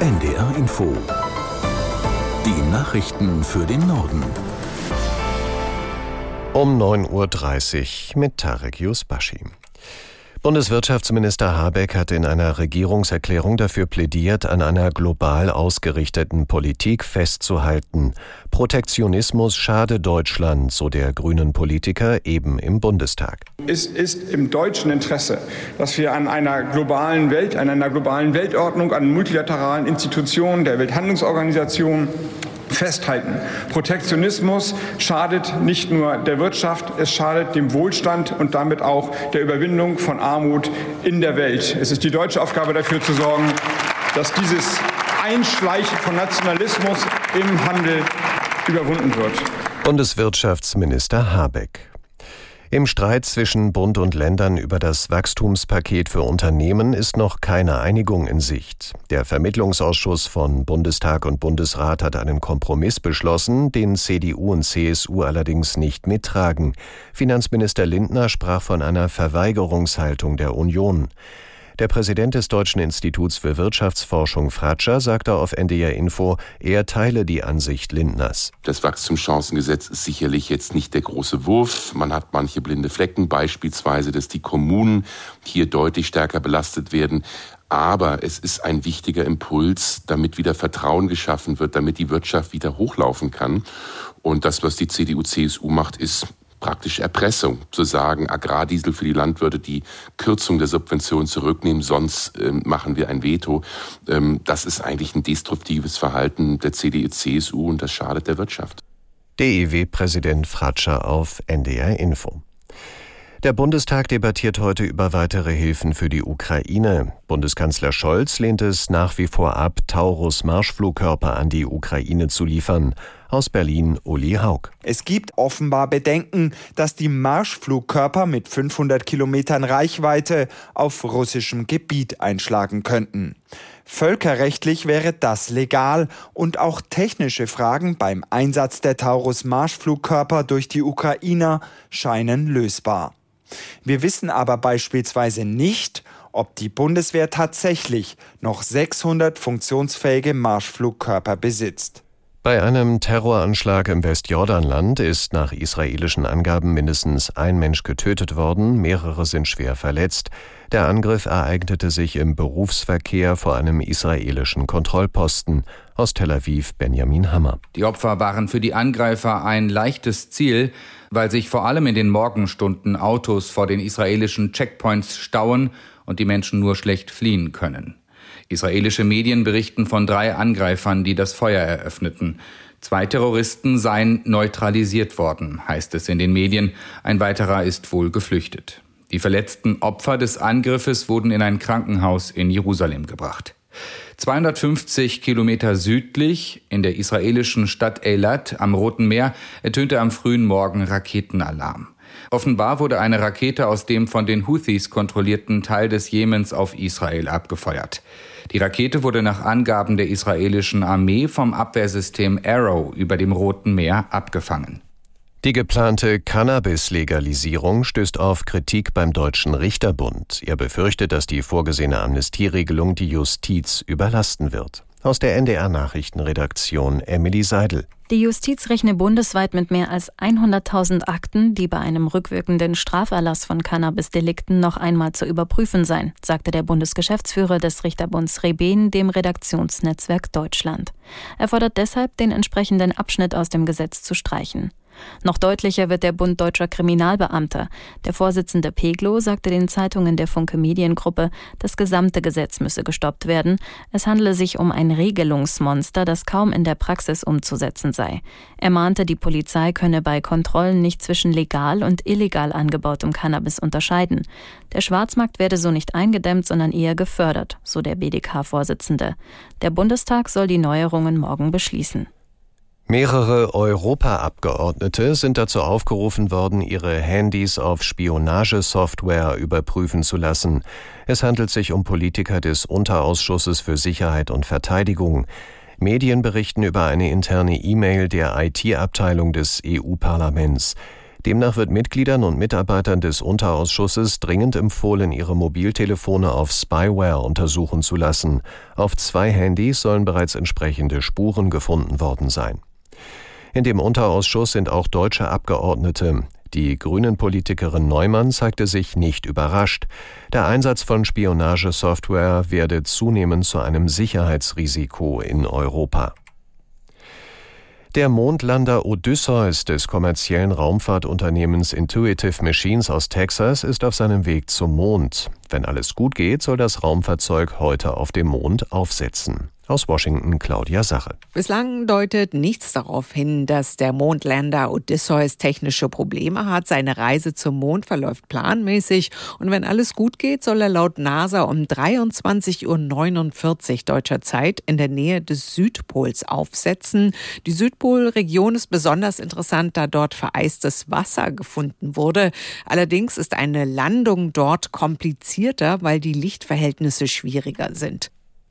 NDR Info. Die Nachrichten für den Norden. Um 9.30 Uhr mit Tarek Yusbashi. Bundeswirtschaftsminister Habeck hat in einer Regierungserklärung dafür plädiert, an einer global ausgerichteten Politik festzuhalten. Protektionismus schade Deutschland, so der grünen Politiker eben im Bundestag. Es ist im deutschen Interesse, dass wir an einer globalen Welt, an einer globalen Weltordnung, an multilateralen Institutionen der Welthandlungsorganisation festhalten. Protektionismus schadet nicht nur der Wirtschaft, es schadet dem Wohlstand und damit auch der Überwindung von Armut in der Welt. Es ist die deutsche Aufgabe dafür zu sorgen, dass dieses Einschleichen von Nationalismus im Handel überwunden wird. Bundeswirtschaftsminister Habeck. Im Streit zwischen Bund und Ländern über das Wachstumspaket für Unternehmen ist noch keine Einigung in Sicht. Der Vermittlungsausschuss von Bundestag und Bundesrat hat einen Kompromiss beschlossen, den CDU und CSU allerdings nicht mittragen. Finanzminister Lindner sprach von einer Verweigerungshaltung der Union. Der Präsident des Deutschen Instituts für Wirtschaftsforschung Fratscher sagte auf NDR Info, er teile die Ansicht Lindners. Das Wachstumschancengesetz ist sicherlich jetzt nicht der große Wurf. Man hat manche blinde Flecken, beispielsweise, dass die Kommunen hier deutlich stärker belastet werden. Aber es ist ein wichtiger Impuls, damit wieder Vertrauen geschaffen wird, damit die Wirtschaft wieder hochlaufen kann. Und das, was die CDU-CSU macht, ist praktisch Erpressung, zu sagen, Agrardiesel für die Landwirte, die Kürzung der Subventionen zurücknehmen, sonst ähm, machen wir ein Veto. Ähm, das ist eigentlich ein destruktives Verhalten der CDU-CSU und das schadet der Wirtschaft. DEW-Präsident Fratscher auf NDR Info. Der Bundestag debattiert heute über weitere Hilfen für die Ukraine. Bundeskanzler Scholz lehnt es nach wie vor ab, Taurus-Marschflugkörper an die Ukraine zu liefern. Aus Berlin Uli Haug. Es gibt offenbar Bedenken, dass die Marschflugkörper mit 500 Kilometern Reichweite auf russischem Gebiet einschlagen könnten. Völkerrechtlich wäre das legal und auch technische Fragen beim Einsatz der Taurus-Marschflugkörper durch die Ukrainer scheinen lösbar. Wir wissen aber beispielsweise nicht, ob die Bundeswehr tatsächlich noch 600 funktionsfähige Marschflugkörper besitzt. Bei einem Terroranschlag im Westjordanland ist nach israelischen Angaben mindestens ein Mensch getötet worden, mehrere sind schwer verletzt. Der Angriff ereignete sich im Berufsverkehr vor einem israelischen Kontrollposten. Aus Tel Aviv Benjamin Hammer. Die Opfer waren für die Angreifer ein leichtes Ziel, weil sich vor allem in den Morgenstunden Autos vor den israelischen Checkpoints stauen und die Menschen nur schlecht fliehen können. Israelische Medien berichten von drei Angreifern, die das Feuer eröffneten. Zwei Terroristen seien neutralisiert worden, heißt es in den Medien. Ein weiterer ist wohl geflüchtet. Die verletzten Opfer des Angriffes wurden in ein Krankenhaus in Jerusalem gebracht. 250 Kilometer südlich in der israelischen Stadt Eilat am Roten Meer ertönte am frühen Morgen Raketenalarm. Offenbar wurde eine Rakete aus dem von den Houthis kontrollierten Teil des Jemens auf Israel abgefeuert. Die Rakete wurde nach Angaben der israelischen Armee vom Abwehrsystem Arrow über dem Roten Meer abgefangen. Die geplante Cannabis-Legalisierung stößt auf Kritik beim Deutschen Richterbund. Er befürchtet, dass die vorgesehene Amnestieregelung die Justiz überlasten wird. Aus der NDR Nachrichtenredaktion Emily Seidel. Die Justiz rechne bundesweit mit mehr als 100.000 Akten, die bei einem rückwirkenden Straferlass von Cannabis-Delikten noch einmal zu überprüfen seien, sagte der Bundesgeschäftsführer des Richterbunds Reben dem Redaktionsnetzwerk Deutschland. Er fordert deshalb, den entsprechenden Abschnitt aus dem Gesetz zu streichen. Noch deutlicher wird der Bund deutscher Kriminalbeamter. Der Vorsitzende Peglo sagte den Zeitungen der Funke Mediengruppe, das gesamte Gesetz müsse gestoppt werden. Es handle sich um ein Regelungsmonster, das kaum in der Praxis umzusetzen sei. Er mahnte, die Polizei könne bei Kontrollen nicht zwischen legal und illegal angebautem Cannabis unterscheiden. Der Schwarzmarkt werde so nicht eingedämmt, sondern eher gefördert, so der BDK-Vorsitzende. Der Bundestag soll die Neuerungen morgen beschließen. Mehrere Europaabgeordnete sind dazu aufgerufen worden, ihre Handys auf Spionagesoftware überprüfen zu lassen. Es handelt sich um Politiker des Unterausschusses für Sicherheit und Verteidigung. Medien berichten über eine interne E-Mail der IT-Abteilung des EU-Parlaments. Demnach wird Mitgliedern und Mitarbeitern des Unterausschusses dringend empfohlen, ihre Mobiltelefone auf Spyware untersuchen zu lassen. Auf zwei Handys sollen bereits entsprechende Spuren gefunden worden sein. In dem Unterausschuss sind auch deutsche Abgeordnete. Die Grünen-Politikerin Neumann zeigte sich nicht überrascht. Der Einsatz von Spionagesoftware werde zunehmend zu einem Sicherheitsrisiko in Europa. Der Mondlander Odysseus des kommerziellen Raumfahrtunternehmens Intuitive Machines aus Texas ist auf seinem Weg zum Mond. Wenn alles gut geht, soll das Raumfahrzeug heute auf dem Mond aufsetzen. Aus Washington Claudia Sache. Bislang deutet nichts darauf hin, dass der Mondlander Odysseus technische Probleme hat. Seine Reise zum Mond verläuft planmäßig und wenn alles gut geht, soll er laut NASA um 23.49 Uhr deutscher Zeit in der Nähe des Südpols aufsetzen. Die Südpolregion ist besonders interessant, da dort vereistes Wasser gefunden wurde. Allerdings ist eine Landung dort komplizierter, weil die Lichtverhältnisse schwieriger sind.